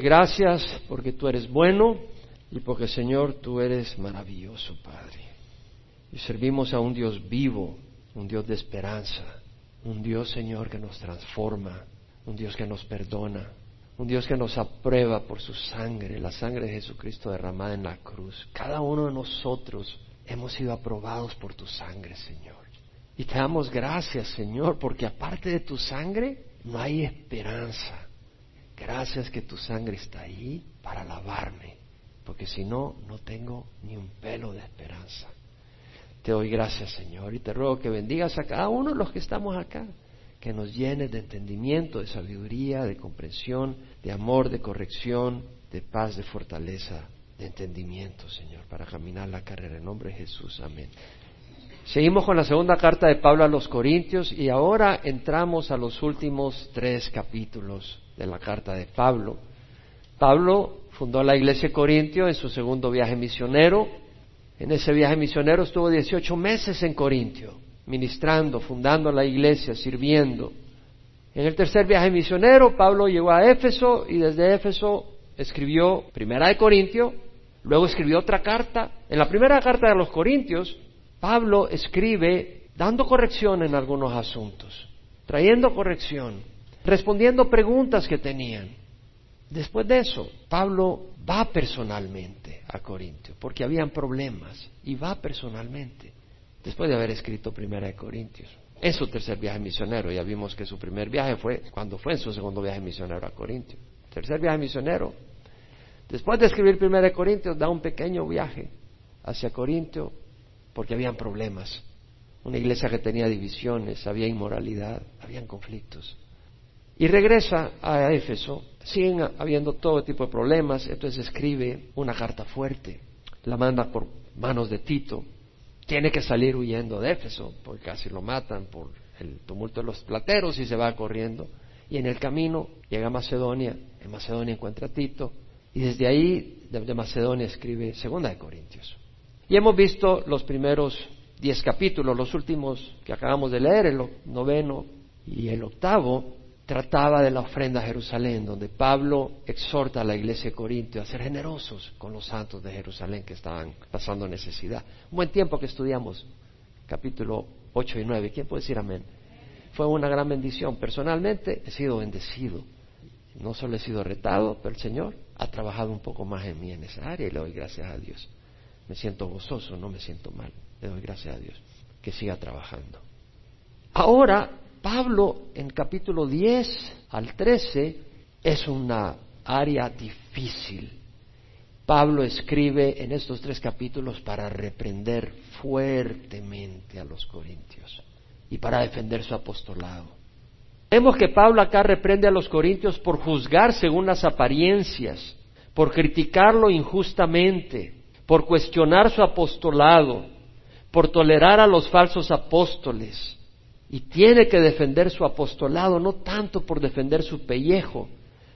Gracias porque tú eres bueno y porque Señor tú eres maravilloso, Padre. Y servimos a un Dios vivo, un Dios de esperanza, un Dios, Señor, que nos transforma, un Dios que nos perdona, un Dios que nos aprueba por su sangre, la sangre de Jesucristo derramada en la cruz. Cada uno de nosotros hemos sido aprobados por tu sangre, Señor. Y te damos gracias, Señor, porque aparte de tu sangre no hay esperanza. Gracias que tu sangre está ahí para lavarme, porque si no, no tengo ni un pelo de esperanza. Te doy gracias, Señor, y te ruego que bendigas a cada uno de los que estamos acá, que nos llenes de entendimiento, de sabiduría, de comprensión, de amor, de corrección, de paz, de fortaleza, de entendimiento, Señor, para caminar la carrera. En nombre de Jesús, amén. Seguimos con la segunda carta de Pablo a los Corintios y ahora entramos a los últimos tres capítulos de la carta de Pablo. Pablo fundó la iglesia de Corintio en su segundo viaje misionero. En ese viaje misionero estuvo 18 meses en Corintio, ministrando, fundando la iglesia, sirviendo. En el tercer viaje misionero, Pablo llegó a Éfeso y desde Éfeso escribió Primera de Corintio, luego escribió otra carta. En la primera carta de los Corintios, Pablo escribe dando corrección en algunos asuntos, trayendo corrección respondiendo preguntas que tenían. Después de eso, Pablo va personalmente a Corintio, porque habían problemas, y va personalmente, después de haber escrito Primera de Corintios. En su tercer viaje misionero, ya vimos que su primer viaje fue cuando fue en su segundo viaje misionero a Corintio. Tercer viaje misionero. Después de escribir Primera de Corintios, da un pequeño viaje hacia Corintio, porque habían problemas. Una iglesia que tenía divisiones, había inmoralidad, habían conflictos y regresa a Éfeso. Siguen habiendo todo tipo de problemas, entonces escribe una carta fuerte, la manda por manos de Tito. Tiene que salir huyendo de Éfeso, porque casi lo matan por el tumulto de los plateros y se va corriendo. Y en el camino llega a Macedonia, en Macedonia encuentra a Tito, y desde ahí, de Macedonia, escribe Segunda de Corintios. Y hemos visto los primeros diez capítulos, los últimos que acabamos de leer, el noveno y el octavo, trataba de la ofrenda a Jerusalén, donde Pablo exhorta a la iglesia de Corintio a ser generosos con los santos de Jerusalén que estaban pasando necesidad. Un buen tiempo que estudiamos, capítulo 8 y 9. ¿Quién puede decir amén? Fue una gran bendición. Personalmente he sido bendecido. No solo he sido retado, pero el Señor ha trabajado un poco más en mí en esa área y le doy gracias a Dios. Me siento gozoso, no me siento mal. Le doy gracias a Dios que siga trabajando. Ahora Pablo en capítulo 10 al 13 es una área difícil. Pablo escribe en estos tres capítulos para reprender fuertemente a los corintios y para defender su apostolado. Vemos que Pablo acá reprende a los corintios por juzgar según las apariencias, por criticarlo injustamente, por cuestionar su apostolado, por tolerar a los falsos apóstoles, y tiene que defender su apostolado, no tanto por defender su pellejo,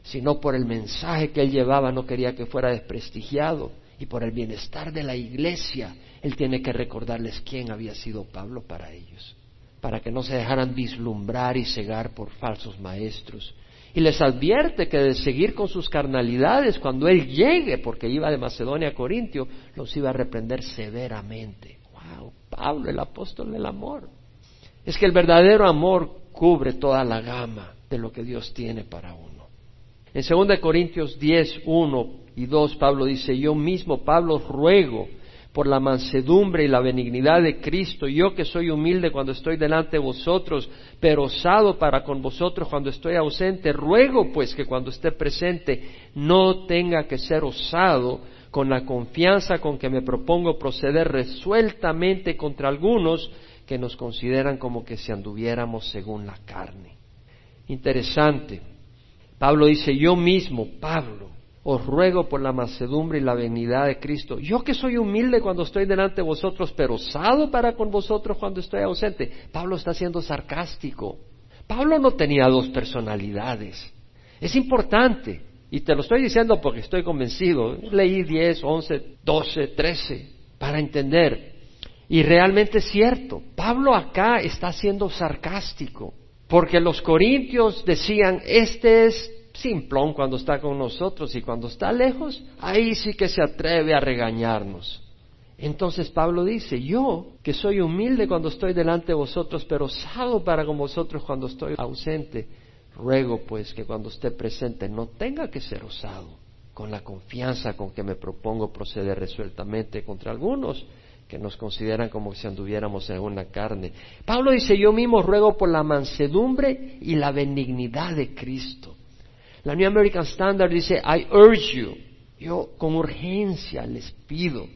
sino por el mensaje que él llevaba, no quería que fuera desprestigiado, y por el bienestar de la iglesia, él tiene que recordarles quién había sido Pablo para ellos, para que no se dejaran vislumbrar y cegar por falsos maestros. Y les advierte que de seguir con sus carnalidades, cuando él llegue, porque iba de Macedonia a Corintio, los iba a reprender severamente. ¡Wow! Pablo, el apóstol del amor es que el verdadero amor cubre toda la gama de lo que Dios tiene para uno. En 2 Corintios 10, 1 y 2, Pablo dice, yo mismo, Pablo, ruego por la mansedumbre y la benignidad de Cristo, yo que soy humilde cuando estoy delante de vosotros, pero osado para con vosotros cuando estoy ausente, ruego pues que cuando esté presente no tenga que ser osado con la confianza con que me propongo proceder resueltamente contra algunos, que nos consideran como que si anduviéramos según la carne. Interesante. Pablo dice, yo mismo, Pablo, os ruego por la macedumbre y la benignidad de Cristo, yo que soy humilde cuando estoy delante de vosotros, pero osado para con vosotros cuando estoy ausente. Pablo está siendo sarcástico. Pablo no tenía dos personalidades. Es importante, y te lo estoy diciendo porque estoy convencido. Leí 10, 11, 12, 13 para entender. Y realmente es cierto, Pablo acá está siendo sarcástico, porque los corintios decían, este es simplón cuando está con nosotros y cuando está lejos, ahí sí que se atreve a regañarnos. Entonces Pablo dice, yo que soy humilde cuando estoy delante de vosotros, pero osado para con vosotros cuando estoy ausente, ruego pues que cuando esté presente no tenga que ser osado, con la confianza con que me propongo proceder resueltamente contra algunos que nos consideran como si anduviéramos en una carne. Pablo dice, yo mismo ruego por la mansedumbre y la benignidad de Cristo. La New American Standard dice, I urge you, yo con urgencia les pido.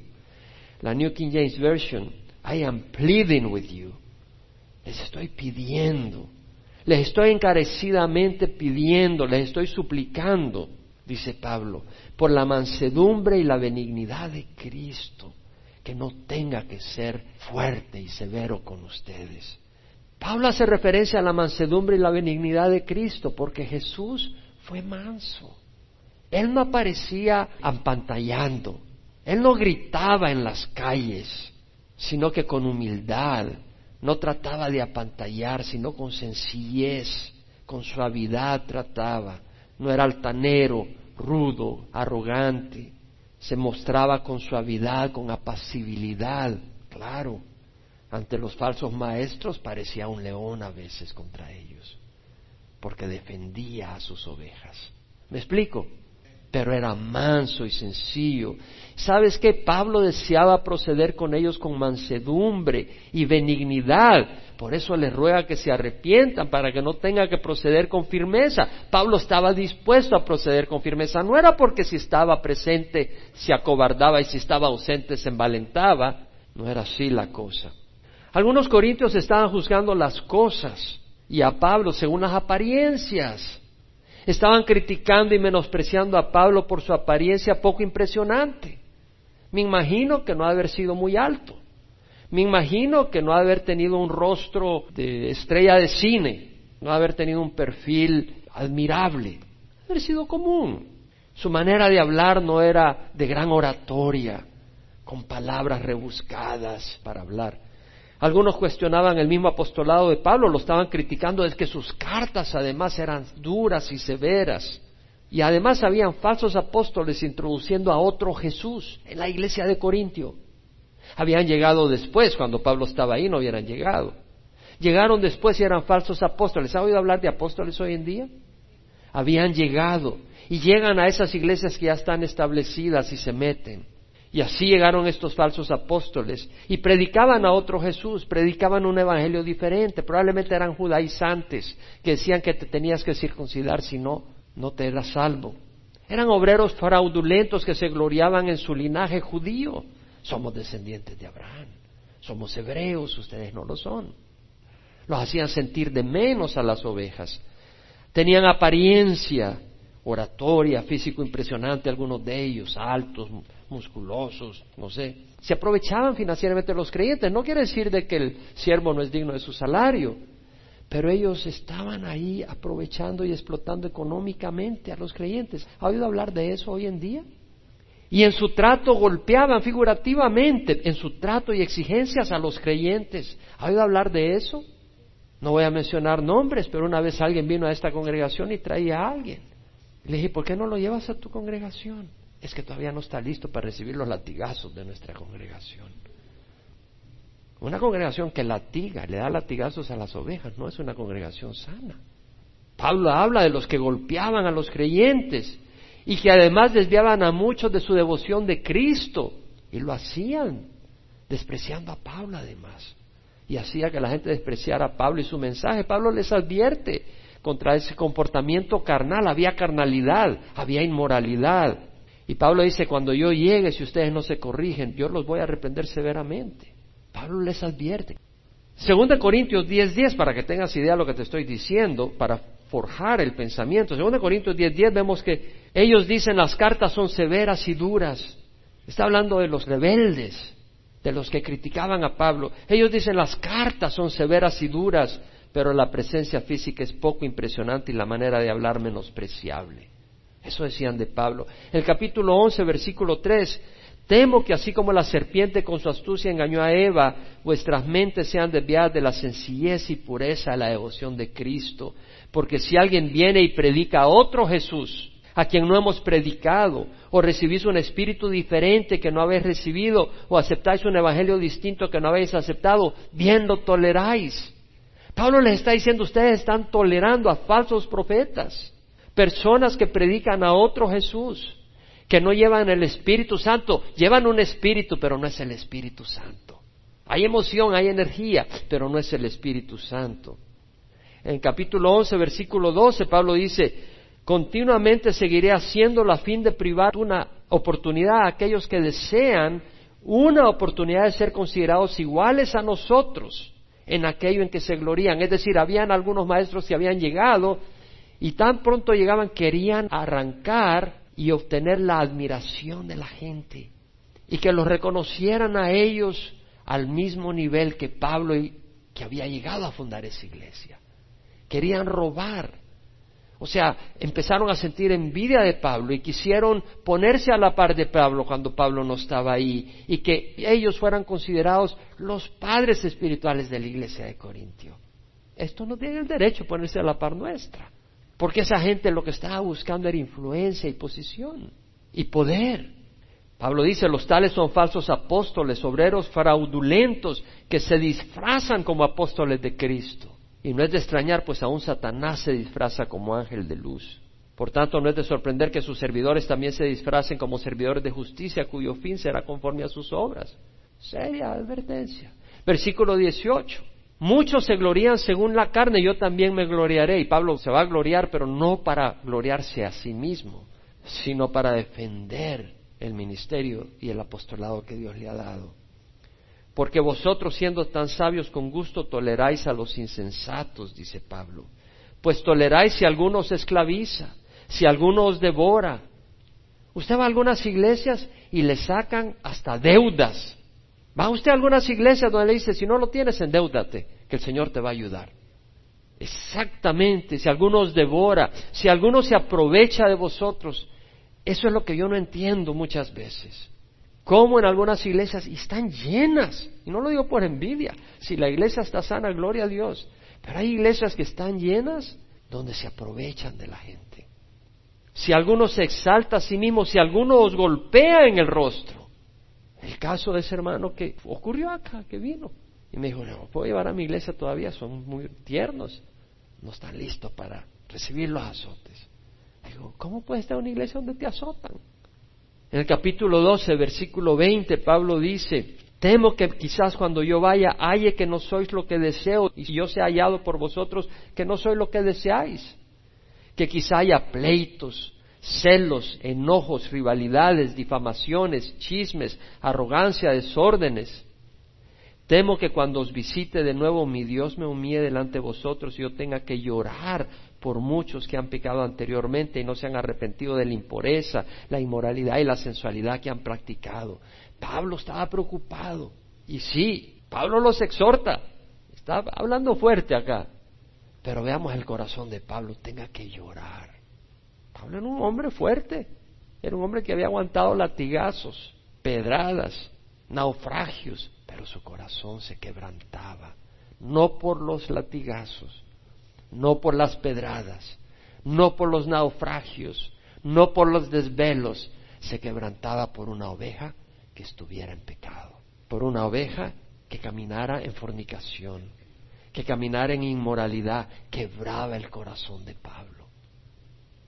La New King James Version, I am pleading with you. Les estoy pidiendo, les estoy encarecidamente pidiendo, les estoy suplicando, dice Pablo, por la mansedumbre y la benignidad de Cristo que no tenga que ser fuerte y severo con ustedes. Pablo hace referencia a la mansedumbre y la benignidad de Cristo porque Jesús fue manso. Él no aparecía ampantallando, él no gritaba en las calles, sino que con humildad, no trataba de apantallar, sino con sencillez, con suavidad trataba. No era altanero, rudo, arrogante se mostraba con suavidad, con apacibilidad, claro. Ante los falsos maestros parecía un león a veces contra ellos, porque defendía a sus ovejas. ¿Me explico? Pero era manso y sencillo. ¿Sabes qué? Pablo deseaba proceder con ellos con mansedumbre y benignidad, por eso les ruega que se arrepientan para que no tenga que proceder con firmeza. Pablo estaba dispuesto a proceder con firmeza. No era porque si estaba presente se acobardaba y si estaba ausente se envalentaba. No era así la cosa. Algunos corintios estaban juzgando las cosas y a Pablo según las apariencias. Estaban criticando y menospreciando a Pablo por su apariencia poco impresionante. Me imagino que no ha de haber sido muy alto. Me imagino que no ha haber tenido un rostro de estrella de cine, no haber tenido un perfil admirable, haber sido común. Su manera de hablar no era de gran oratoria, con palabras rebuscadas para hablar. Algunos cuestionaban el mismo apostolado de Pablo, lo estaban criticando, es que sus cartas además eran duras y severas. Y además habían falsos apóstoles introduciendo a otro Jesús en la iglesia de Corintio. Habían llegado después, cuando Pablo estaba ahí no hubieran llegado. Llegaron después y eran falsos apóstoles. ¿Ha oído hablar de apóstoles hoy en día? Habían llegado y llegan a esas iglesias que ya están establecidas y se meten. Y así llegaron estos falsos apóstoles y predicaban a otro Jesús, predicaban un evangelio diferente. Probablemente eran judaizantes que decían que te tenías que circuncidar, si no, no te eras salvo. Eran obreros fraudulentos que se gloriaban en su linaje judío. Somos descendientes de Abraham, somos hebreos, ustedes no lo son. Los hacían sentir de menos a las ovejas. Tenían apariencia, oratoria, físico impresionante, algunos de ellos, altos, musculosos, no sé. Se aprovechaban financieramente los creyentes. No quiere decir de que el siervo no es digno de su salario, pero ellos estaban ahí aprovechando y explotando económicamente a los creyentes. ¿Ha oído hablar de eso hoy en día? Y en su trato golpeaban figurativamente, en su trato y exigencias a los creyentes. ¿Ha oído hablar de eso? No voy a mencionar nombres, pero una vez alguien vino a esta congregación y traía a alguien. Le dije, ¿por qué no lo llevas a tu congregación? Es que todavía no está listo para recibir los latigazos de nuestra congregación. Una congregación que latiga, le da latigazos a las ovejas, no es una congregación sana. Pablo habla de los que golpeaban a los creyentes y que además desviaban a muchos de su devoción de Cristo y lo hacían despreciando a Pablo además y hacía que la gente despreciara a Pablo y su mensaje. Pablo les advierte contra ese comportamiento carnal, había carnalidad, había inmoralidad. Y Pablo dice, cuando yo llegue, si ustedes no se corrigen, yo los voy a reprender severamente. Pablo les advierte. Segunda Corintios 10:10, 10, para que tengas idea de lo que te estoy diciendo, para forjar el pensamiento. Segunda Corintios 10:10 10, vemos que ellos dicen las cartas son severas y duras. Está hablando de los rebeldes, de los que criticaban a Pablo. Ellos dicen las cartas son severas y duras, pero la presencia física es poco impresionante y la manera de hablar menospreciable. Eso decían de Pablo. El capítulo 11, versículo 3, Temo que así como la serpiente con su astucia engañó a Eva, vuestras mentes sean desviadas de la sencillez y pureza de la devoción de Cristo. Porque si alguien viene y predica a otro Jesús, a quien no hemos predicado, o recibís un espíritu diferente que no habéis recibido, o aceptáis un evangelio distinto que no habéis aceptado, bien lo toleráis. Pablo les está diciendo, ustedes están tolerando a falsos profetas, personas que predican a otro Jesús que no llevan el Espíritu Santo, llevan un Espíritu, pero no es el Espíritu Santo. Hay emoción, hay energía, pero no es el Espíritu Santo. En capítulo 11, versículo 12, Pablo dice, continuamente seguiré haciendo a fin de privar una oportunidad a aquellos que desean una oportunidad de ser considerados iguales a nosotros en aquello en que se glorían. Es decir, habían algunos maestros que habían llegado y tan pronto llegaban querían arrancar y obtener la admiración de la gente y que los reconocieran a ellos al mismo nivel que Pablo que había llegado a fundar esa iglesia. Querían robar. O sea, empezaron a sentir envidia de Pablo y quisieron ponerse a la par de Pablo cuando Pablo no estaba ahí y que ellos fueran considerados los padres espirituales de la iglesia de Corintio. Esto no tiene el derecho a ponerse a la par nuestra. Porque esa gente lo que estaba buscando era influencia y posición y poder. Pablo dice, los tales son falsos apóstoles, obreros fraudulentos que se disfrazan como apóstoles de Cristo. Y no es de extrañar, pues aún Satanás se disfraza como ángel de luz. Por tanto, no es de sorprender que sus servidores también se disfracen como servidores de justicia, cuyo fin será conforme a sus obras. Seria advertencia. Versículo 18. Muchos se glorían según la carne, yo también me gloriaré. Y Pablo se va a gloriar, pero no para gloriarse a sí mismo, sino para defender el ministerio y el apostolado que Dios le ha dado. Porque vosotros, siendo tan sabios con gusto, toleráis a los insensatos, dice Pablo. Pues toleráis si alguno os esclaviza, si alguno os devora. Usted va a algunas iglesias y le sacan hasta deudas Va usted a algunas iglesias donde le dice, si no lo tienes, endeudate, que el Señor te va a ayudar. Exactamente, si alguno os devora, si alguno se aprovecha de vosotros, eso es lo que yo no entiendo muchas veces. Como en algunas iglesias, y están llenas, y no lo digo por envidia, si la iglesia está sana, gloria a Dios, pero hay iglesias que están llenas donde se aprovechan de la gente. Si alguno se exalta a sí mismo, si alguno os golpea en el rostro, el caso de ese hermano que ocurrió acá, que vino. Y me dijo, no, puedo llevar a mi iglesia todavía, son muy tiernos, no están listos para recibir los azotes. Digo, ¿cómo puede estar una iglesia donde te azotan? En el capítulo 12, versículo 20, Pablo dice, temo que quizás cuando yo vaya halle que no sois lo que deseo y yo sea hallado por vosotros que no soy lo que deseáis, que quizá haya pleitos, celos, enojos, rivalidades, difamaciones, chismes, arrogancia, desórdenes. Temo que cuando os visite de nuevo mi Dios me humille delante de vosotros y yo tenga que llorar por muchos que han pecado anteriormente y no se han arrepentido de la impureza, la inmoralidad y la sensualidad que han practicado. Pablo estaba preocupado. Y sí, Pablo los exhorta. Está hablando fuerte acá. Pero veamos el corazón de Pablo, tenga que llorar. Pablo era un hombre fuerte, era un hombre que había aguantado latigazos, pedradas, naufragios, pero su corazón se quebrantaba, no por los latigazos, no por las pedradas, no por los naufragios, no por los desvelos, se quebrantaba por una oveja que estuviera en pecado, por una oveja que caminara en fornicación, que caminara en inmoralidad, quebraba el corazón de Pablo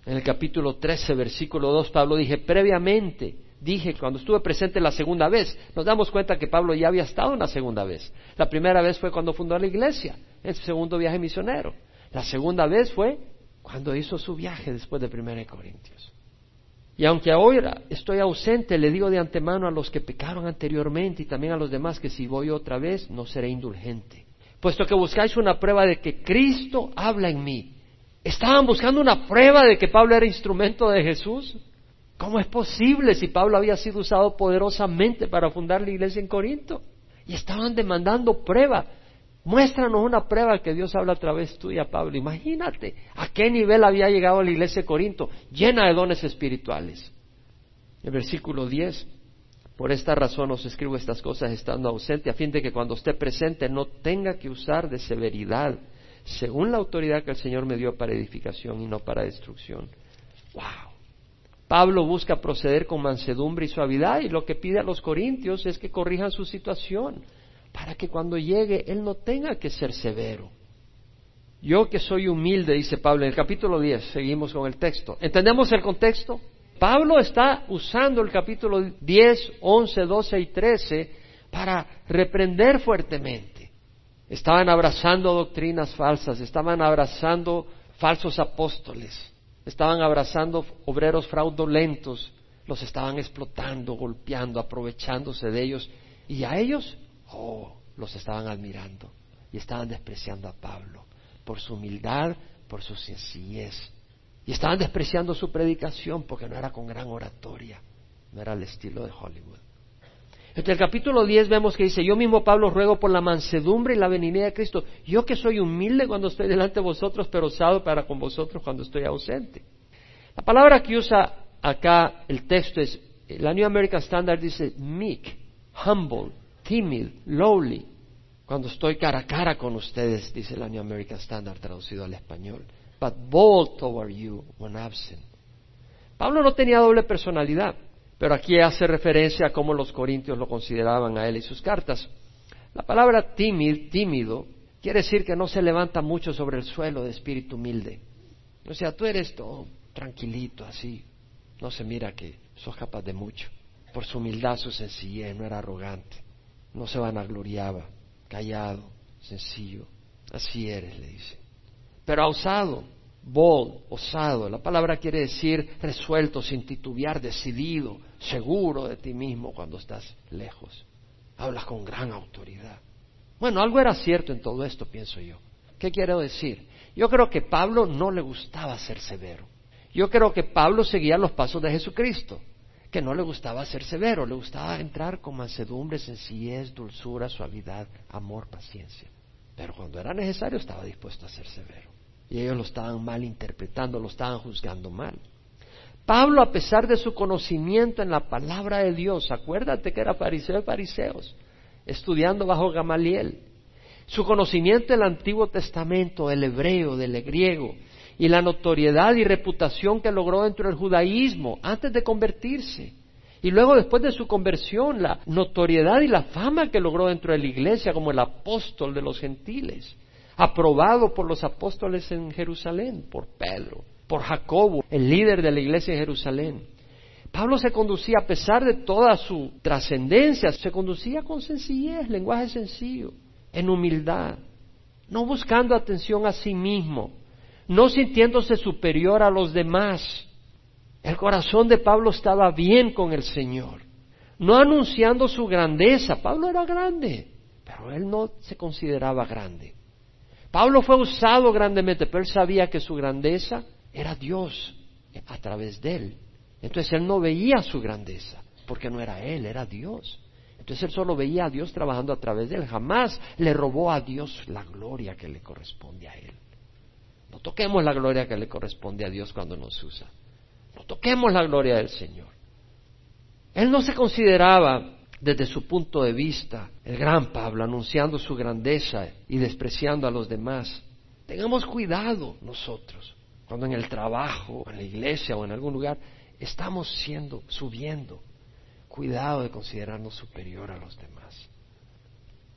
en el capítulo 13, versículo 2, Pablo dije, previamente, dije, cuando estuve presente la segunda vez, nos damos cuenta que Pablo ya había estado en la segunda vez. La primera vez fue cuando fundó la iglesia, en su segundo viaje misionero. La segunda vez fue cuando hizo su viaje después de 1 Corintios. Y aunque ahora estoy ausente, le digo de antemano a los que pecaron anteriormente y también a los demás que si voy otra vez no seré indulgente. Puesto que buscáis una prueba de que Cristo habla en mí, Estaban buscando una prueba de que Pablo era instrumento de Jesús. ¿Cómo es posible si Pablo había sido usado poderosamente para fundar la iglesia en Corinto? Y estaban demandando prueba. Muéstranos una prueba que Dios habla a través tuya, Pablo. Imagínate a qué nivel había llegado la iglesia de Corinto, llena de dones espirituales. El versículo 10. Por esta razón os escribo estas cosas estando ausente, a fin de que cuando esté presente no tenga que usar de severidad, según la autoridad que el Señor me dio para edificación y no para destrucción. ¡Wow! Pablo busca proceder con mansedumbre y suavidad y lo que pide a los corintios es que corrijan su situación para que cuando llegue él no tenga que ser severo. Yo que soy humilde, dice Pablo en el capítulo 10, seguimos con el texto. ¿Entendemos el contexto? Pablo está usando el capítulo 10, 11, 12 y 13 para reprender fuertemente. Estaban abrazando doctrinas falsas, estaban abrazando falsos apóstoles, estaban abrazando obreros fraudulentos, los estaban explotando, golpeando, aprovechándose de ellos. Y a ellos, oh, los estaban admirando y estaban despreciando a Pablo por su humildad, por su sencillez. Y estaban despreciando su predicación porque no era con gran oratoria, no era el estilo de Hollywood. En el capítulo 10 vemos que dice, yo mismo Pablo ruego por la mansedumbre y la benignidad de Cristo, yo que soy humilde cuando estoy delante de vosotros, pero osado para con vosotros cuando estoy ausente. La palabra que usa acá el texto es, la New American Standard dice meek, humble, timid, lowly cuando estoy cara a cara con ustedes, dice el New American Standard traducido al español. But bold toward you when absent. Pablo no tenía doble personalidad, pero aquí hace referencia a cómo los corintios lo consideraban a él y sus cartas. La palabra tímido, tímido, quiere decir que no se levanta mucho sobre el suelo de espíritu humilde. O sea, tú eres todo tranquilito, así. No se mira que sos capaz de mucho. Por su humildad, su sencillez, no era arrogante. No se vanagloriaba callado, sencillo. Así eres, le dice. Pero osado, bold, osado. La palabra quiere decir resuelto, sin titubear, decidido, seguro de ti mismo cuando estás lejos. Hablas con gran autoridad. Bueno, algo era cierto en todo esto, pienso yo. ¿Qué quiero decir? Yo creo que Pablo no le gustaba ser severo. Yo creo que Pablo seguía los pasos de Jesucristo que no le gustaba ser severo, le gustaba entrar con mansedumbre, sencillez, dulzura, suavidad, amor, paciencia. Pero cuando era necesario estaba dispuesto a ser severo. Y ellos lo estaban mal interpretando, lo estaban juzgando mal. Pablo, a pesar de su conocimiento en la palabra de Dios, acuérdate que era fariseo de fariseos, estudiando bajo Gamaliel, su conocimiento del Antiguo Testamento, del hebreo, del griego, y la notoriedad y reputación que logró dentro del judaísmo antes de convertirse. Y luego después de su conversión, la notoriedad y la fama que logró dentro de la iglesia como el apóstol de los gentiles, aprobado por los apóstoles en Jerusalén, por Pedro, por Jacobo, el líder de la iglesia en Jerusalén. Pablo se conducía, a pesar de toda su trascendencia, se conducía con sencillez, lenguaje sencillo, en humildad, no buscando atención a sí mismo, no sintiéndose superior a los demás. El corazón de Pablo estaba bien con el Señor, no anunciando su grandeza. Pablo era grande, pero él no se consideraba grande. Pablo fue usado grandemente, pero él sabía que su grandeza era Dios a través de él. Entonces él no veía su grandeza, porque no era él, era Dios. Entonces él solo veía a Dios trabajando a través de él. Jamás le robó a Dios la gloria que le corresponde a él. No toquemos la gloria que le corresponde a Dios cuando nos usa. No toquemos la gloria del Señor. Él no se consideraba desde su punto de vista el gran Pablo, anunciando su grandeza y despreciando a los demás. Tengamos cuidado nosotros cuando en el trabajo, en la iglesia o en algún lugar estamos siendo, subiendo. Cuidado de considerarnos superior a los demás.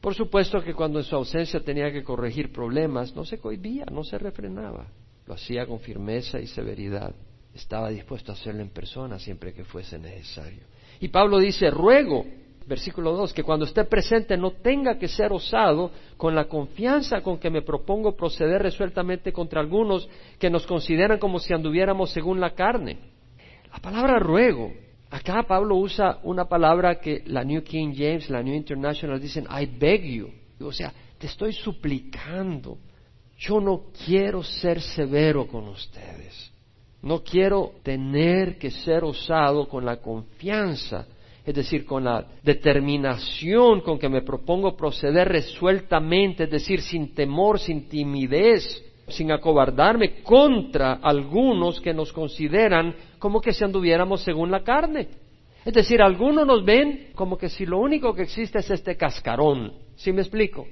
Por supuesto que cuando en su ausencia tenía que corregir problemas, no se cohibía, no se refrenaba. Lo hacía con firmeza y severidad. Estaba dispuesto a hacerlo en persona siempre que fuese necesario. Y Pablo dice, ruego, versículo 2, que cuando esté presente no tenga que ser osado con la confianza con que me propongo proceder resueltamente contra algunos que nos consideran como si anduviéramos según la carne. La palabra ruego Acá Pablo usa una palabra que la New King James, la New International dicen, I beg you. O sea, te estoy suplicando. Yo no quiero ser severo con ustedes. No quiero tener que ser osado con la confianza, es decir, con la determinación con que me propongo proceder resueltamente, es decir, sin temor, sin timidez, sin acobardarme contra algunos que nos consideran como que si anduviéramos según la carne. Es decir, algunos nos ven como que si lo único que existe es este cascarón. ¿Sí me explico?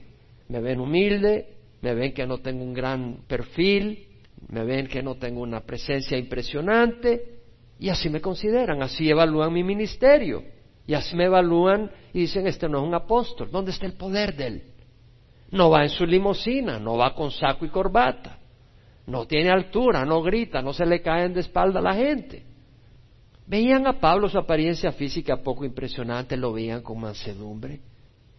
Me ven humilde, me ven que no tengo un gran perfil, me ven que no tengo una presencia impresionante y así me consideran, así evalúan mi ministerio y así me evalúan y dicen, este no es un apóstol, ¿dónde está el poder de él? No va en su limusina, no va con saco y corbata, no tiene altura, no grita, no se le caen de espalda a la gente. Veían a Pablo su apariencia física poco impresionante, lo veían con mansedumbre,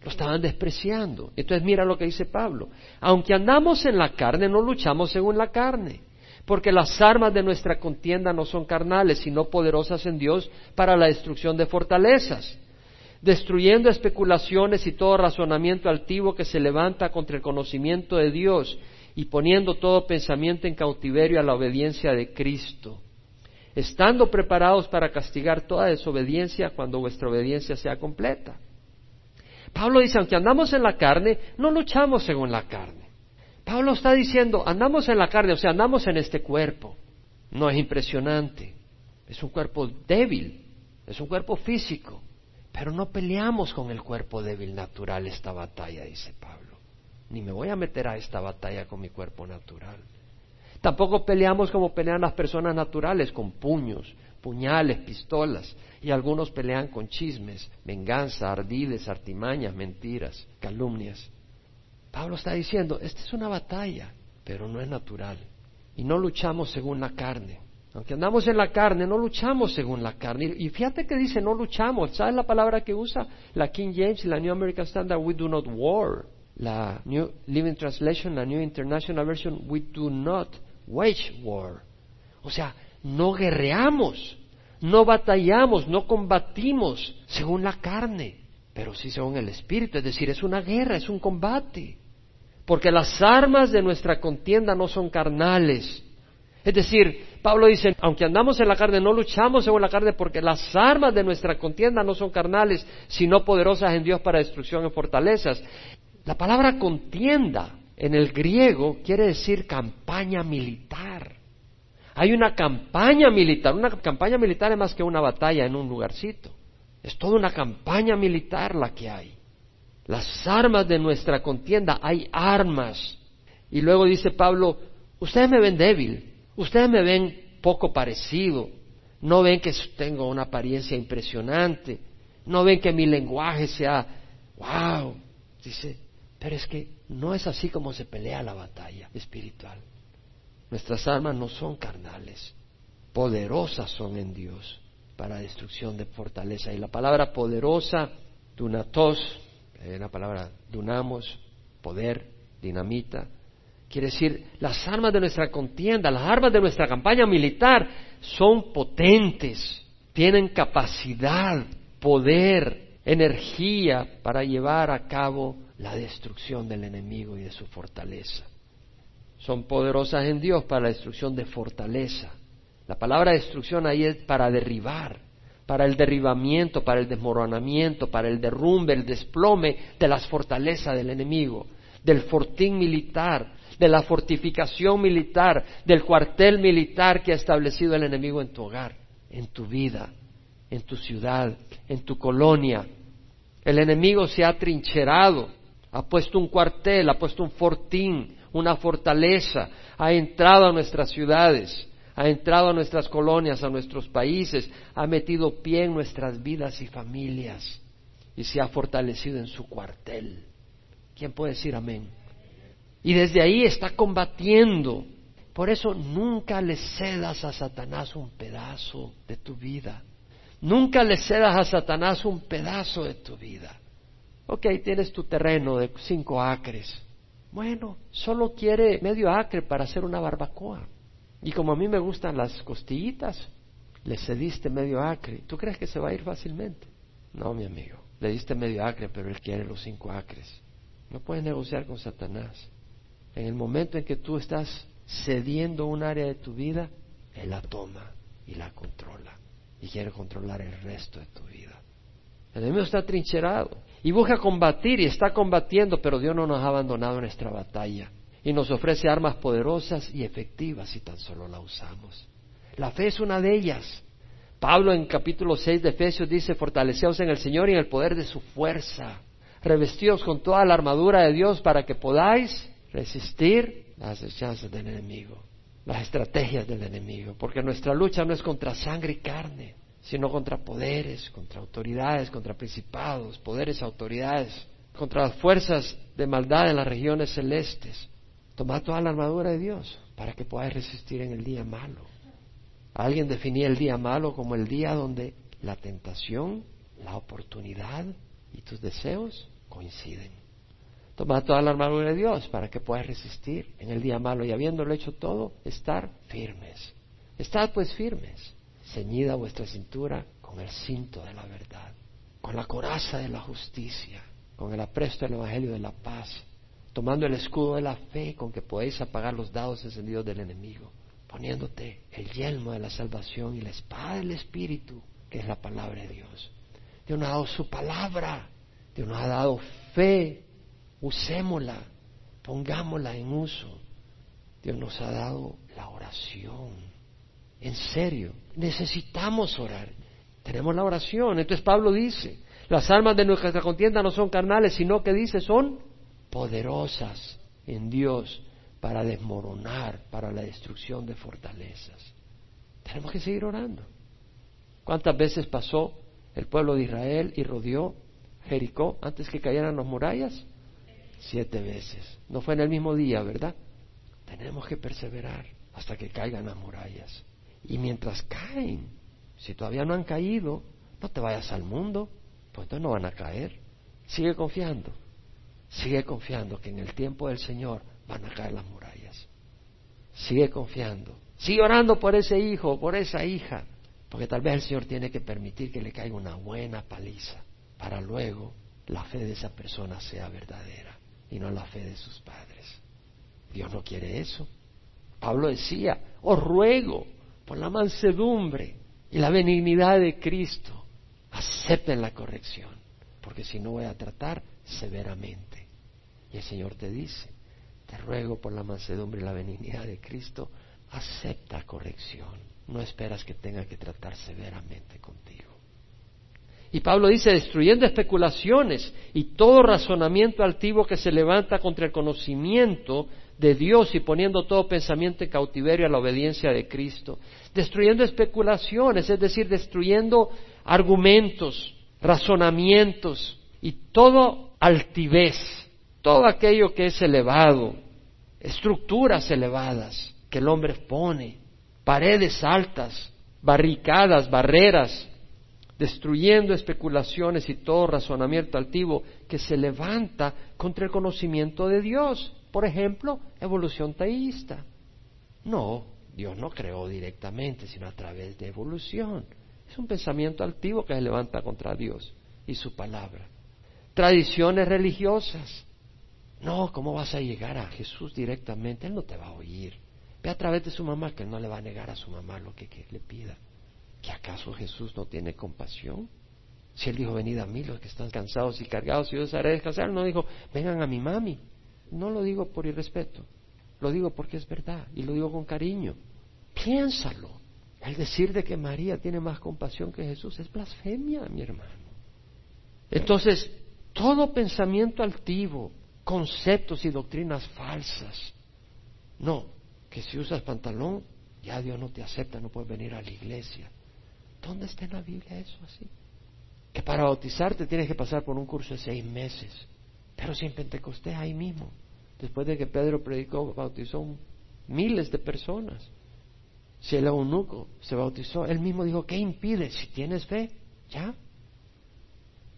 lo estaban despreciando. Entonces mira lo que dice Pablo. Aunque andamos en la carne, no luchamos según la carne, porque las armas de nuestra contienda no son carnales, sino poderosas en Dios para la destrucción de fortalezas, destruyendo especulaciones y todo razonamiento altivo que se levanta contra el conocimiento de Dios y poniendo todo pensamiento en cautiverio a la obediencia de Cristo estando preparados para castigar toda desobediencia cuando vuestra obediencia sea completa. Pablo dice, aunque andamos en la carne, no luchamos según la carne. Pablo está diciendo, andamos en la carne, o sea, andamos en este cuerpo. No es impresionante, es un cuerpo débil, es un cuerpo físico, pero no peleamos con el cuerpo débil natural esta batalla, dice Pablo. Ni me voy a meter a esta batalla con mi cuerpo natural. Tampoco peleamos como pelean las personas naturales, con puños, puñales, pistolas. Y algunos pelean con chismes, venganza, ardides, artimañas, mentiras, calumnias. Pablo está diciendo, esta es una batalla, pero no es natural. Y no luchamos según la carne. Aunque andamos en la carne, no luchamos según la carne. Y fíjate que dice, no luchamos. ¿Sabes la palabra que usa la King James y la New American Standard? We do not war. La New Living Translation, la New International Version, we do not wage war. O sea, no guerreamos, no batallamos, no combatimos según la carne, pero sí según el Espíritu. Es decir, es una guerra, es un combate. Porque las armas de nuestra contienda no son carnales. Es decir, Pablo dice, aunque andamos en la carne, no luchamos según la carne, porque las armas de nuestra contienda no son carnales, sino poderosas en Dios para destrucción en fortalezas. La palabra contienda en el griego quiere decir campaña militar. Hay una campaña militar. Una campaña militar es más que una batalla en un lugarcito. Es toda una campaña militar la que hay. Las armas de nuestra contienda, hay armas. Y luego dice Pablo, ustedes me ven débil, ustedes me ven poco parecido, no ven que tengo una apariencia impresionante, no ven que mi lenguaje sea, wow, dice, pero es que no es así como se pelea la batalla espiritual. Nuestras armas no son carnales, poderosas son en Dios para destrucción de fortaleza. Y la palabra poderosa, dunatos, eh, la palabra dunamos, poder, dinamita, quiere decir las armas de nuestra contienda, las armas de nuestra campaña militar son potentes, tienen capacidad, poder, energía para llevar a cabo la destrucción del enemigo y de su fortaleza. Son poderosas en Dios para la destrucción de fortaleza. La palabra destrucción ahí es para derribar, para el derribamiento, para el desmoronamiento, para el derrumbe, el desplome de las fortalezas del enemigo, del fortín militar, de la fortificación militar, del cuartel militar que ha establecido el enemigo en tu hogar, en tu vida, en tu ciudad, en tu colonia. El enemigo se ha trincherado ha puesto un cuartel, ha puesto un fortín, una fortaleza, ha entrado a nuestras ciudades, ha entrado a nuestras colonias, a nuestros países, ha metido pie en nuestras vidas y familias y se ha fortalecido en su cuartel. ¿Quién puede decir amén? Y desde ahí está combatiendo. Por eso nunca le cedas a Satanás un pedazo de tu vida. Nunca le cedas a Satanás un pedazo de tu vida. Ok, tienes tu terreno de cinco acres. Bueno, solo quiere medio acre para hacer una barbacoa. Y como a mí me gustan las costillitas, le cediste medio acre. ¿Tú crees que se va a ir fácilmente? No, mi amigo. Le diste medio acre, pero él quiere los cinco acres. No puedes negociar con Satanás. En el momento en que tú estás cediendo un área de tu vida, él la toma y la controla. Y quiere controlar el resto de tu vida. El enemigo está trincherado y busca combatir y está combatiendo, pero Dios no nos ha abandonado en nuestra batalla y nos ofrece armas poderosas y efectivas si tan solo la usamos. La fe es una de ellas. Pablo en capítulo 6 de Efesios dice, fortaleceos en el Señor y en el poder de su fuerza. Revestidos con toda la armadura de Dios para que podáis resistir las hechazas del enemigo, las estrategias del enemigo, porque nuestra lucha no es contra sangre y carne, sino contra poderes, contra autoridades, contra principados, poderes, autoridades, contra las fuerzas de maldad en las regiones celestes. Tomad toda la armadura de Dios para que podáis resistir en el día malo. Alguien definía el día malo como el día donde la tentación, la oportunidad y tus deseos coinciden. Toma toda la armadura de Dios para que puedas resistir en el día malo y habiéndolo hecho todo, estar firmes. Estad pues firmes, ceñida vuestra cintura con el cinto de la verdad, con la coraza de la justicia, con el apresto del Evangelio de la paz, tomando el escudo de la fe con que podéis apagar los dados encendidos del enemigo poniéndote el yelmo de la salvación y la espada del Espíritu, que es la palabra de Dios. Dios nos ha dado su palabra, Dios nos ha dado fe, usémosla, pongámosla en uso. Dios nos ha dado la oración. En serio, necesitamos orar. Tenemos la oración. Entonces Pablo dice, las armas de nuestra contienda no son carnales, sino que dice, son poderosas en Dios para desmoronar, para la destrucción de fortalezas. Tenemos que seguir orando. ¿Cuántas veces pasó el pueblo de Israel y rodeó Jericó antes que cayeran las murallas? Siete veces. No fue en el mismo día, ¿verdad? Tenemos que perseverar hasta que caigan las murallas. Y mientras caen, si todavía no han caído, no te vayas al mundo, pues entonces no van a caer. Sigue confiando. Sigue confiando que en el tiempo del Señor van a caer las murallas. Sigue confiando. Sigue orando por ese hijo, por esa hija, porque tal vez el Señor tiene que permitir que le caiga una buena paliza para luego la fe de esa persona sea verdadera y no la fe de sus padres. Dios no quiere eso. Pablo decía, os ruego por la mansedumbre y la benignidad de Cristo, acepten la corrección, porque si no voy a tratar severamente. Y el Señor te dice, te ruego por la mansedumbre y la benignidad de Cristo, acepta corrección. No esperas que tenga que tratar severamente contigo. Y Pablo dice, destruyendo especulaciones y todo razonamiento altivo que se levanta contra el conocimiento de Dios y poniendo todo pensamiento en cautiverio a la obediencia de Cristo. Destruyendo especulaciones, es decir, destruyendo argumentos, razonamientos y todo altivez todo aquello que es elevado, estructuras elevadas que el hombre pone, paredes altas, barricadas, barreras, destruyendo especulaciones y todo razonamiento altivo que se levanta contra el conocimiento de Dios. Por ejemplo, evolución teísta. No, Dios no creó directamente, sino a través de evolución. Es un pensamiento altivo que se levanta contra Dios y su palabra. Tradiciones religiosas, no, ¿cómo vas a llegar a Jesús directamente? Él no te va a oír. Ve a través de su mamá, que él no le va a negar a su mamá lo que, le pida. ¿Que acaso Jesús no tiene compasión? Si él dijo, venid a mí los que están cansados y cargados, y yo os haré descansar, no dijo, vengan a mi mami. No lo digo por irrespeto, lo digo porque es verdad y lo digo con cariño. Piénsalo. El decir de que María tiene más compasión que Jesús es blasfemia, mi hermano. Entonces, todo pensamiento altivo, conceptos y doctrinas falsas. No, que si usas pantalón, ya Dios no te acepta, no puedes venir a la iglesia. ¿Dónde está en la Biblia eso así? Que para bautizarte tienes que pasar por un curso de seis meses. Pero si en Pentecostés ahí mismo, después de que Pedro predicó, bautizó miles de personas. Si el eunuco se bautizó, él mismo dijo, ¿qué impide? Si tienes fe, ya,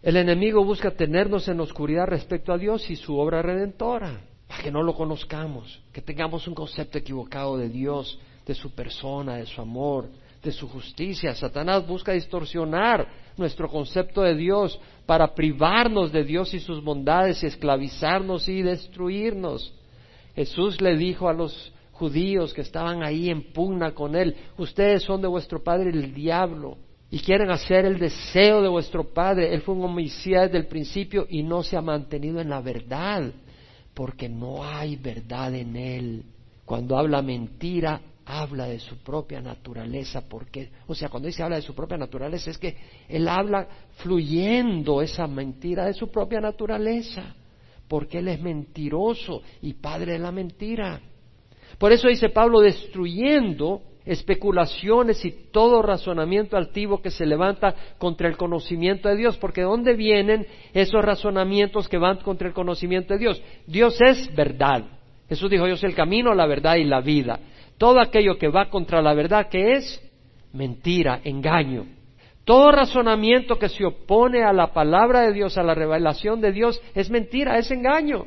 el enemigo busca tenernos en oscuridad respecto a Dios y su obra redentora, para que no lo conozcamos, que tengamos un concepto equivocado de Dios, de su persona, de su amor, de su justicia. Satanás busca distorsionar nuestro concepto de Dios para privarnos de Dios y sus bondades y esclavizarnos y destruirnos. Jesús le dijo a los judíos que estaban ahí en pugna con él, ustedes son de vuestro padre el diablo y quieren hacer el deseo de vuestro Padre. Él fue un homicida desde el principio y no se ha mantenido en la verdad, porque no hay verdad en él. Cuando habla mentira, habla de su propia naturaleza, porque, o sea, cuando dice habla de su propia naturaleza, es que él habla fluyendo esa mentira de su propia naturaleza, porque él es mentiroso y padre de la mentira. Por eso dice Pablo, destruyendo especulaciones y todo razonamiento altivo que se levanta contra el conocimiento de Dios, porque ¿de dónde vienen esos razonamientos que van contra el conocimiento de Dios? Dios es verdad. Jesús dijo, yo soy el camino, la verdad y la vida. Todo aquello que va contra la verdad, que es mentira, engaño. Todo razonamiento que se opone a la palabra de Dios, a la revelación de Dios, es mentira, es engaño.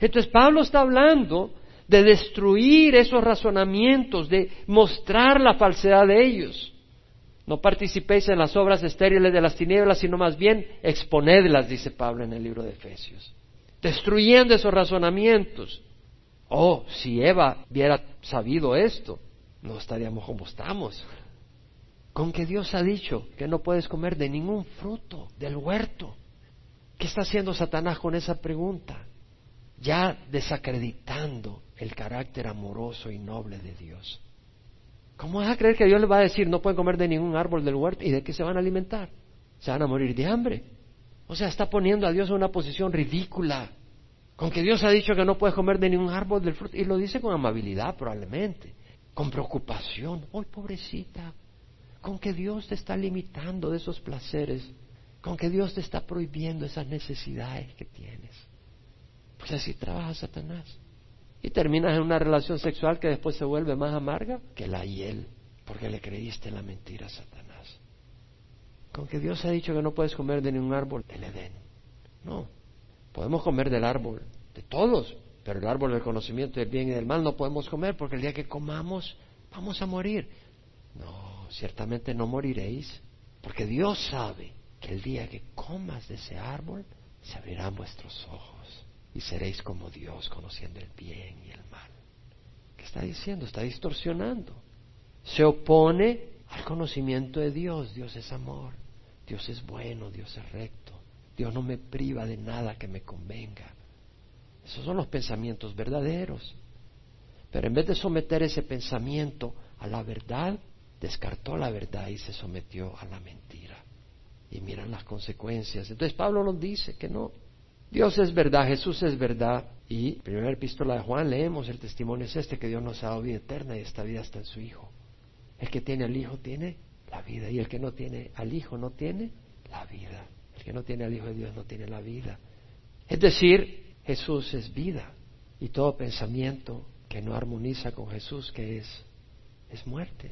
Entonces Pablo está hablando de destruir esos razonamientos, de mostrar la falsedad de ellos. No participéis en las obras estériles de las tinieblas, sino más bien exponedlas, dice Pablo en el libro de Efesios. Destruyendo esos razonamientos. Oh, si Eva hubiera sabido esto, no estaríamos como estamos. Con que Dios ha dicho que no puedes comer de ningún fruto del huerto. ¿Qué está haciendo Satanás con esa pregunta? Ya desacreditando el carácter amoroso y noble de Dios. ¿Cómo vas a creer que Dios le va a decir no pueden comer de ningún árbol del huerto y de qué se van a alimentar? Se van a morir de hambre. O sea, está poniendo a Dios en una posición ridícula. Con que Dios ha dicho que no puedes comer de ningún árbol del fruto. Y lo dice con amabilidad probablemente. Con preocupación. ¡Ay, pobrecita! Con que Dios te está limitando de esos placeres. Con que Dios te está prohibiendo esas necesidades que tienes. Pues así trabaja Satanás y terminas en una relación sexual que después se vuelve más amarga que la hiel, porque le creíste la mentira a Satanás. Con que Dios ha dicho que no puedes comer de ningún árbol del Edén. No, podemos comer del árbol, de todos, pero el árbol del conocimiento del bien y del mal no podemos comer porque el día que comamos vamos a morir. No, ciertamente no moriréis, porque Dios sabe que el día que comas de ese árbol se abrirán vuestros ojos y seréis como Dios, conociendo el bien y el mal. ¿Qué está diciendo? Está distorsionando. Se opone al conocimiento de Dios. Dios es amor, Dios es bueno, Dios es recto. Dios no me priva de nada que me convenga. Esos son los pensamientos verdaderos. Pero en vez de someter ese pensamiento a la verdad, descartó la verdad y se sometió a la mentira. Y miran las consecuencias. Entonces Pablo nos dice que no, Dios es verdad, Jesús es verdad. Y en primera epístola de Juan leemos el testimonio es este, que Dios nos ha dado vida eterna y esta vida está en su Hijo. El que tiene al Hijo tiene la vida y el que no tiene al Hijo no tiene la vida. Que no tiene al Hijo de Dios no tiene la vida. Es decir, Jesús es vida y todo pensamiento que no armoniza con Jesús, que es, es muerte.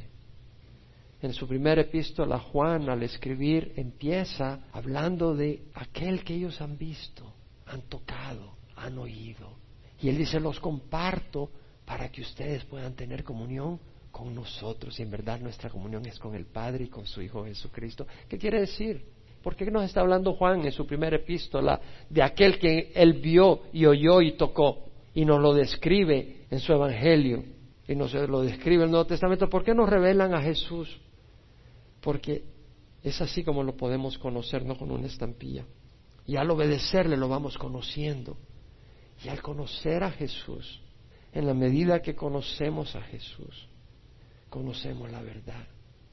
En su primera epístola, Juan, al escribir, empieza hablando de aquel que ellos han visto, han tocado, han oído. Y Él dice, los comparto para que ustedes puedan tener comunión con nosotros. Y en verdad nuestra comunión es con el Padre y con su Hijo Jesucristo. ¿Qué quiere decir? ¿Por qué nos está hablando Juan en su primera epístola de aquel que Él vio y oyó y tocó? Y nos lo describe en su Evangelio. Y nos lo describe en el Nuevo Testamento. ¿Por qué nos revelan a Jesús? Porque es así como lo podemos conocer, no con una estampilla. Y al obedecerle lo vamos conociendo. Y al conocer a Jesús, en la medida que conocemos a Jesús, conocemos la verdad.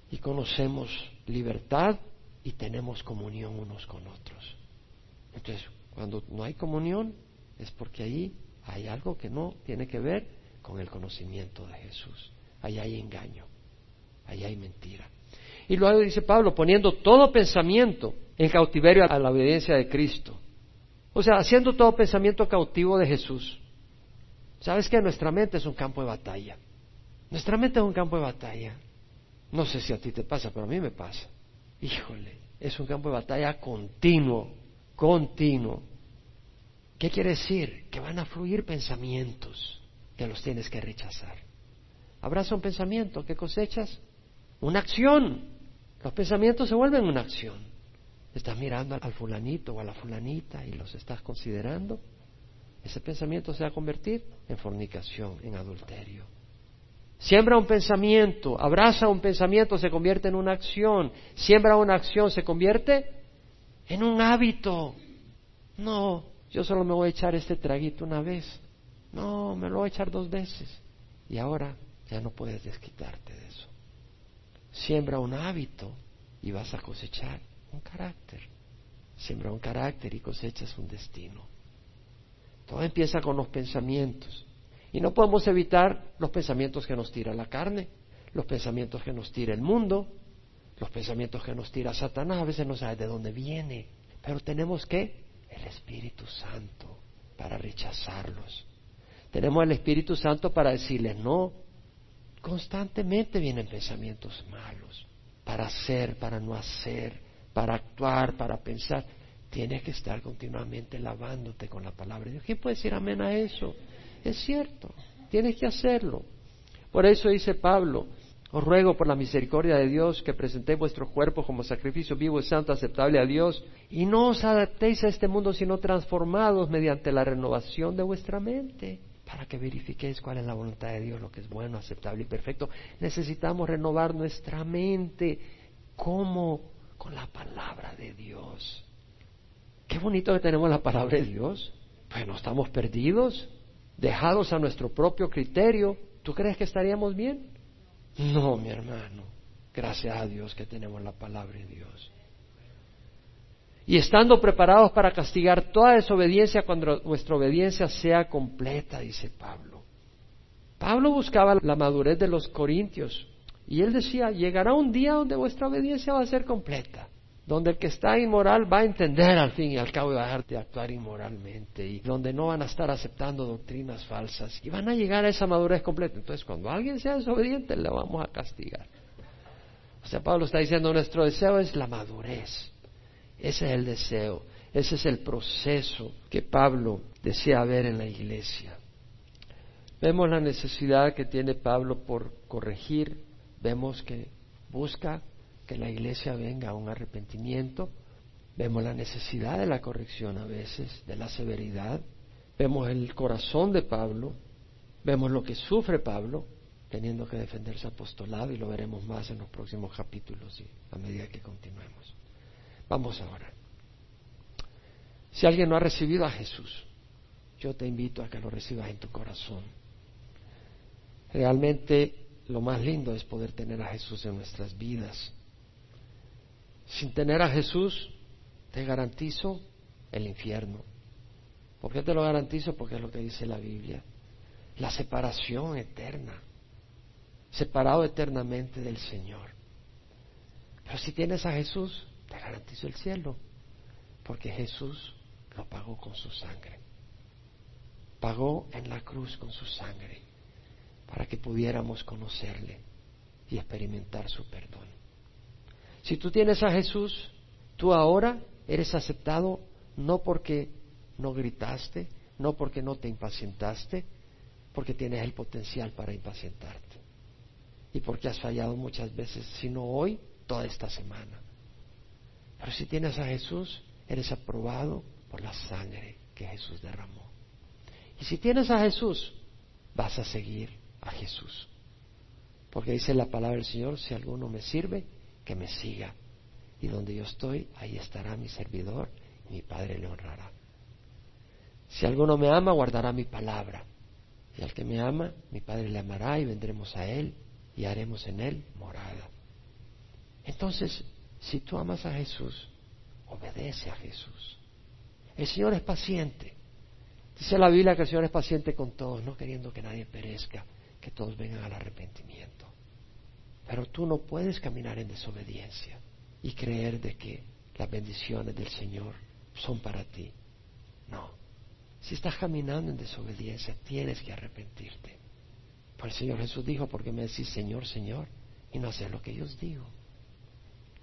Y conocemos libertad y tenemos comunión unos con otros. Entonces, cuando no hay comunión, es porque ahí hay algo que no tiene que ver con el conocimiento de Jesús. Ahí hay engaño, ahí hay mentira. Y luego dice Pablo, poniendo todo pensamiento en cautiverio a la obediencia de Cristo. O sea, haciendo todo pensamiento cautivo de Jesús. ¿Sabes que nuestra mente es un campo de batalla? Nuestra mente es un campo de batalla. No sé si a ti te pasa, pero a mí me pasa. Híjole, es un campo de batalla continuo, continuo. ¿Qué quiere decir? Que van a fluir pensamientos que los tienes que rechazar. Abraza un pensamiento, ¿qué cosechas? Una acción. Los pensamientos se vuelven una acción. Estás mirando al fulanito o a la fulanita y los estás considerando. Ese pensamiento se va a convertir en fornicación, en adulterio. Siembra un pensamiento, abraza un pensamiento, se convierte en una acción. Siembra una acción, se convierte en un hábito. No, yo solo me voy a echar este traguito una vez. No, me lo voy a echar dos veces. Y ahora ya no puedes desquitarte de eso. Siembra un hábito y vas a cosechar un carácter. Siembra un carácter y cosechas un destino. Todo empieza con los pensamientos. Y no podemos evitar los pensamientos que nos tira la carne, los pensamientos que nos tira el mundo, los pensamientos que nos tira Satanás. A veces no sabes de dónde viene. Pero tenemos que el Espíritu Santo para rechazarlos. Tenemos el Espíritu Santo para decirles no. Constantemente vienen pensamientos malos para hacer, para no hacer, para actuar, para pensar. Tienes que estar continuamente lavándote con la palabra de Dios. ¿Quién puede decir amén a eso? Es cierto, tienes que hacerlo. Por eso dice Pablo, os ruego por la misericordia de Dios que presentéis vuestro cuerpo como sacrificio vivo y santo, aceptable a Dios, y no os adaptéis a este mundo, sino transformados mediante la renovación de vuestra mente, para que verifiquéis cuál es la voluntad de Dios, lo que es bueno, aceptable y perfecto. Necesitamos renovar nuestra mente. ¿Cómo? Con la palabra de Dios. Qué bonito que tenemos la palabra de Dios. Pues no estamos perdidos, dejados a nuestro propio criterio. ¿Tú crees que estaríamos bien? No, mi hermano. Gracias a Dios que tenemos la palabra de Dios. Y estando preparados para castigar toda desobediencia cuando nuestra obediencia sea completa, dice Pablo. Pablo buscaba la madurez de los corintios y él decía, llegará un día donde vuestra obediencia va a ser completa donde el que está inmoral va a entender al fin y al cabo y va a actuar inmoralmente y donde no van a estar aceptando doctrinas falsas y van a llegar a esa madurez completa. Entonces, cuando alguien sea desobediente, le vamos a castigar. O sea, Pablo está diciendo, nuestro deseo es la madurez. Ese es el deseo, ese es el proceso que Pablo desea ver en la iglesia. Vemos la necesidad que tiene Pablo por corregir, vemos que busca que la iglesia venga a un arrepentimiento. Vemos la necesidad de la corrección a veces, de la severidad. Vemos el corazón de Pablo. Vemos lo que sufre Pablo teniendo que defender su apostolado y lo veremos más en los próximos capítulos y a medida que continuemos. Vamos ahora. Si alguien no ha recibido a Jesús, yo te invito a que lo recibas en tu corazón. Realmente lo más lindo es poder tener a Jesús en nuestras vidas. Sin tener a Jesús, te garantizo el infierno. ¿Por qué te lo garantizo? Porque es lo que dice la Biblia. La separación eterna. Separado eternamente del Señor. Pero si tienes a Jesús, te garantizo el cielo. Porque Jesús lo pagó con su sangre. Pagó en la cruz con su sangre para que pudiéramos conocerle y experimentar su perdón. Si tú tienes a Jesús, tú ahora eres aceptado no porque no gritaste, no porque no te impacientaste, porque tienes el potencial para impacientarte. Y porque has fallado muchas veces, sino hoy, toda esta semana. Pero si tienes a Jesús, eres aprobado por la sangre que Jesús derramó. Y si tienes a Jesús, vas a seguir a Jesús. Porque dice la palabra del Señor, si alguno me sirve, que me siga. Y donde yo estoy, ahí estará mi servidor y mi Padre le honrará. Si alguno me ama, guardará mi palabra. Y al que me ama, mi Padre le amará y vendremos a Él y haremos en Él morada. Entonces, si tú amas a Jesús, obedece a Jesús. El Señor es paciente. Dice la Biblia que el Señor es paciente con todos, no queriendo que nadie perezca, que todos vengan al arrepentimiento. Pero tú no puedes caminar en desobediencia y creer de que las bendiciones del Señor son para ti. No. Si estás caminando en desobediencia, tienes que arrepentirte. Pues el Señor Jesús dijo, porque me decís Señor, Señor, y no hacer lo que yo os digo.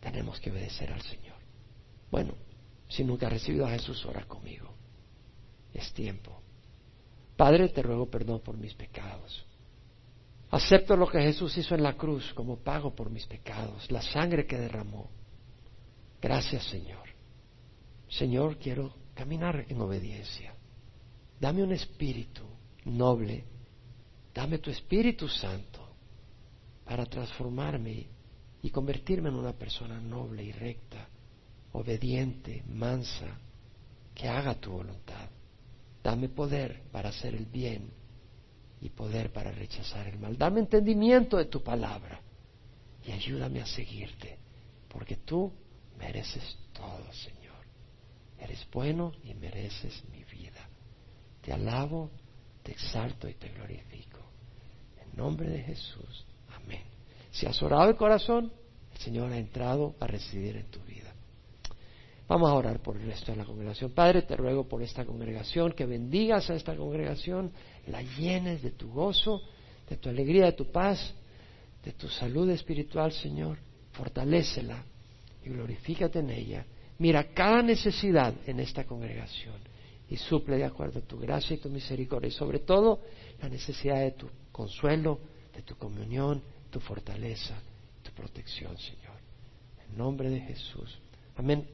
Tenemos que obedecer al Señor. Bueno, si nunca has recibido a Jesús, ora conmigo. Es tiempo. Padre, te ruego perdón por mis pecados. Acepto lo que Jesús hizo en la cruz como pago por mis pecados, la sangre que derramó. Gracias, Señor. Señor, quiero caminar en obediencia. Dame un espíritu noble. Dame tu Espíritu Santo para transformarme y convertirme en una persona noble y recta, obediente, mansa, que haga tu voluntad. Dame poder para hacer el bien y poder para rechazar el mal. Dame entendimiento de tu palabra y ayúdame a seguirte, porque tú mereces todo, Señor. Eres bueno y mereces mi vida. Te alabo, te exalto y te glorifico. En nombre de Jesús. Amén. Si has orado el corazón, el Señor ha entrado a residir en tu vida. Vamos a orar por el resto de la congregación. Padre, te ruego por esta congregación, que bendigas a esta congregación, la llenes de tu gozo, de tu alegría, de tu paz, de tu salud espiritual, Señor. Fortalécela y glorifícate en ella. Mira cada necesidad en esta congregación y suple de acuerdo a tu gracia y tu misericordia y sobre todo la necesidad de tu consuelo, de tu comunión, tu fortaleza, tu protección, Señor. En nombre de Jesús. Amén.